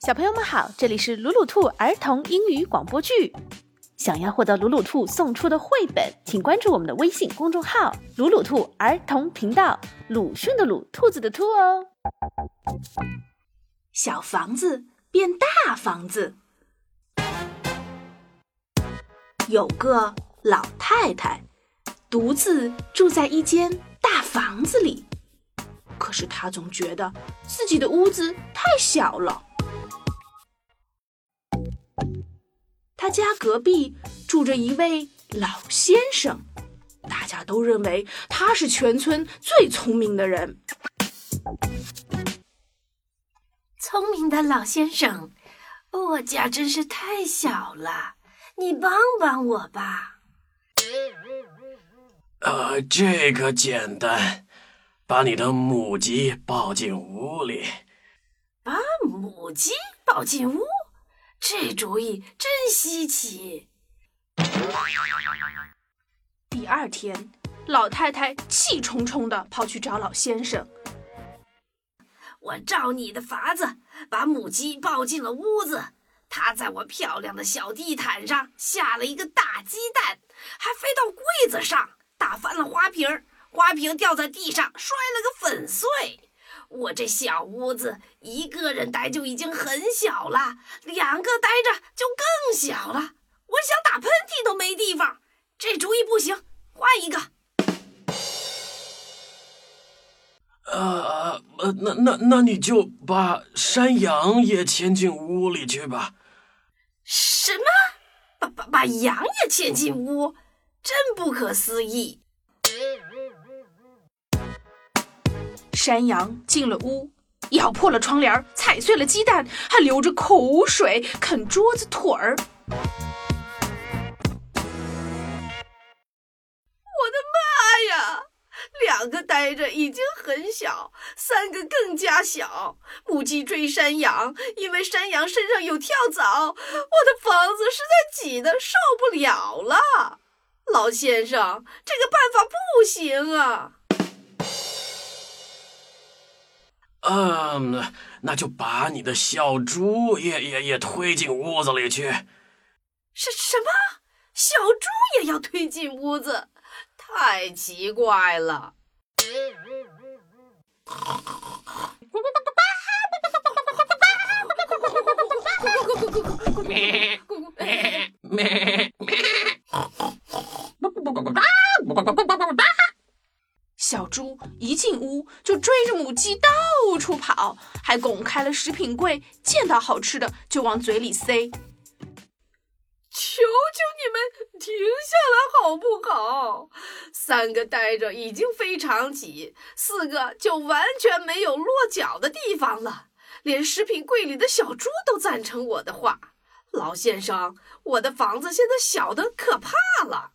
小朋友们好，这里是鲁鲁兔儿童英语广播剧。想要获得鲁鲁兔送出的绘本，请关注我们的微信公众号“鲁鲁兔儿童频道”。鲁迅的鲁，兔子的兔哦。小房子变大房子，有个老太太独自住在一间大房子里，是他总觉得自己的屋子太小了。他家隔壁住着一位老先生，大家都认为他是全村最聪明的人。聪明的老先生，我家真是太小了，你帮帮我吧。呃，这个简单，把你的母鸡抱进屋里。把母鸡抱进屋？这主意真稀奇。第二天，老太太气冲冲的跑去找老先生。我照你的法子，把母鸡抱进了屋子。它在我漂亮的小地毯上下了一个大鸡蛋，还飞到柜子上，打翻了花瓶儿，花瓶掉在地上，摔了个粉碎。我这小屋子一个人待就已经很小了，两个待着就更小了。我想打喷嚏都没地方，这主意不行，换一个。呃呃，那那那你就把山羊也牵进屋里去吧。什么？把把把羊也牵进屋？真不可思议。山羊进了屋，咬破了窗帘，踩碎了鸡蛋，还流着口水啃桌子腿儿。我的妈呀！两个呆着已经很小，三个更加小。母鸡追山羊，因为山羊身上有跳蚤，我的房子实在挤得受不了了。老先生，这个办法不行啊！嗯，那就把你的小猪也也也推进屋子里去。什什么？小猪也要推进屋子？太奇怪了！小猪一进屋就追着母鸡到处跑，还拱开了食品柜，见到好吃的就往嘴里塞。求求你们停下来好不好？三个待着已经非常挤，四个就完全没有落脚的地方了。连食品柜里的小猪都赞成我的话。老先生，我的房子现在小的可怕了。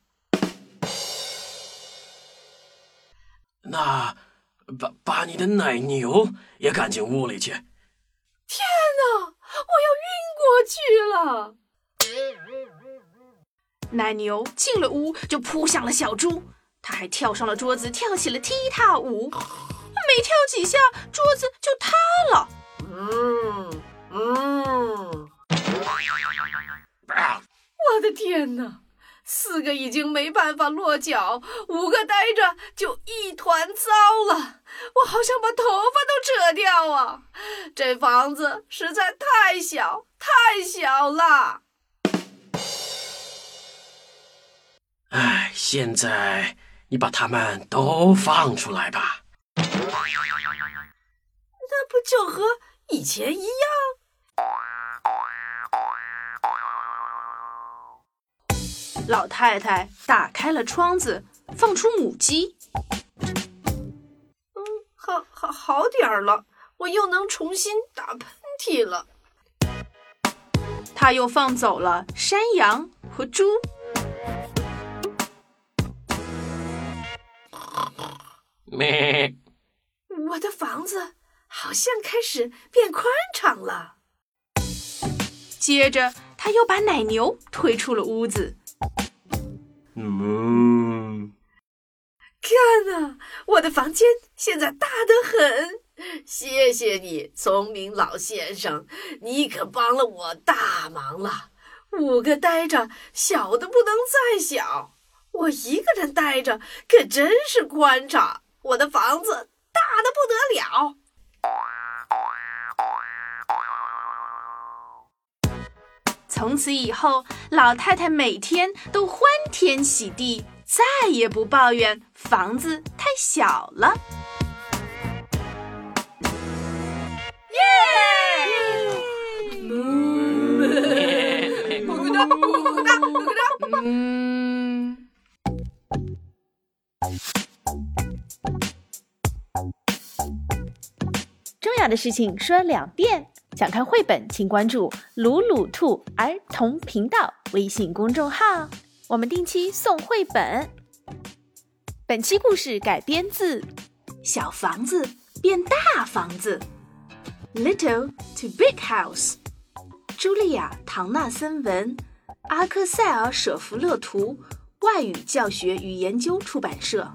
那把把你的奶牛也赶进屋里去。天哪，我要晕过去了！奶牛进了屋就扑向了小猪，它还跳上了桌子，跳起了踢踏舞。没跳几下，桌子就塌了。嗯嗯，我的天哪！四个已经没办法落脚，五个呆着就一团糟了。我好想把头发都扯掉啊！这房子实在太小，太小了。哎，现在你把它们都放出来吧。那不就和以前一样？老太太打开了窗子，放出母鸡。嗯，好，好，好点儿了，我又能重新打喷嚏了。他又放走了山羊和猪。咩！我的房子好像开始变宽敞了。接着，他又把奶牛推出了屋子。嗯，看呐，我的房间现在大得很，谢谢你，聪明老先生，你可帮了我大忙了。五个呆着，小的不能再小。我一个人呆着，可真是宽敞。我的房子大的不得了。从此以后，老太太每天都欢天喜地，再也不抱怨房子太小了。嗯，重要的事情说两遍。想看绘本，请关注“鲁鲁兔儿童频道”微信公众号，我们定期送绘本。本期故事改编自《小房子变大房子》（Little to Big House），茱莉亚·唐纳森文，阿克塞尔·舍弗勒图，外语教学与研究出版社。